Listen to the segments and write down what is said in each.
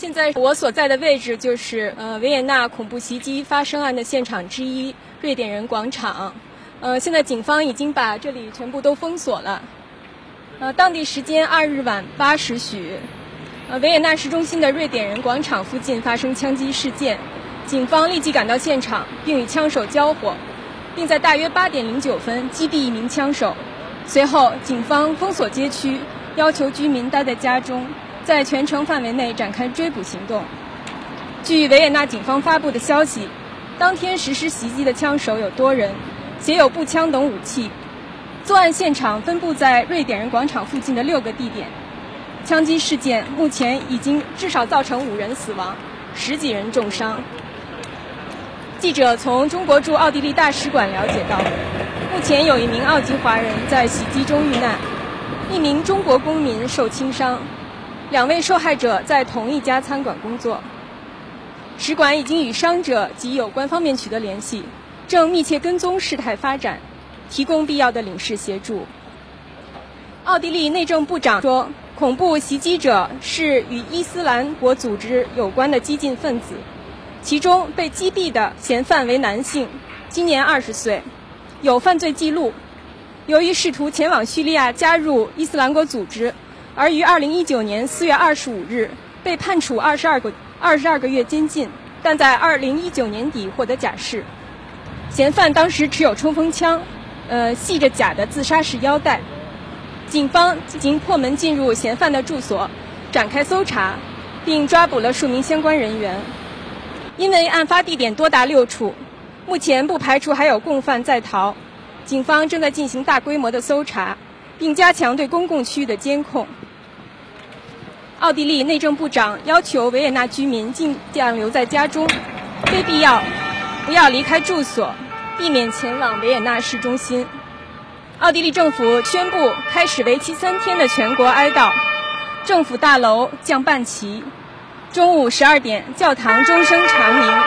现在我所在的位置就是呃维也纳恐怖袭击发生案的现场之一——瑞典人广场。呃，现在警方已经把这里全部都封锁了。呃，当地时间二日晚八时许，呃，维也纳市中心的瑞典人广场附近发生枪击事件，警方立即赶到现场，并与枪手交火，并在大约八点零九分击毙一名枪手。随后，警方封锁街区，要求居民待在家中。在全城范围内展开追捕行动。据维也纳警方发布的消息，当天实施袭击的枪手有多人，携有步枪等武器。作案现场分布在瑞典人广场附近的六个地点。枪击事件目前已经至少造成五人死亡，十几人重伤。记者从中国驻奥地利大使馆了解到，目前有一名澳籍华人在袭击中遇难，一名中国公民受轻伤。两位受害者在同一家餐馆工作。使馆已经与伤者及有关方面取得联系，正密切跟踪事态发展，提供必要的领事协助。奥地利内政部长说，恐怖袭击者是与伊斯兰国组织有关的激进分子，其中被击毙的嫌犯为男性，今年二十岁，有犯罪记录。由于试图前往叙利亚加入伊斯兰国组织。而于二零一九年四月二十五日被判处二十二个二十二个月监禁，但在二零一九年底获得假释。嫌犯当时持有冲锋枪，呃，系着假的自杀式腰带。警方进行破门进入嫌犯的住所，展开搜查，并抓捕了数名相关人员。因为案发地点多达六处，目前不排除还有共犯在逃。警方正在进行大规模的搜查，并加强对公共区域的监控。奥地利内政部长要求维也纳居民尽量留在家中，非必要不要离开住所，避免前往维也纳市中心。奥地利政府宣布开始为期三天的全国哀悼，政府大楼降半旗，中午十二点教堂钟声长鸣。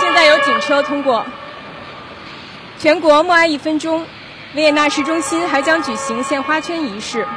现在有警车通过。全国默哀一分钟，维也纳市中心还将举行献花圈仪式。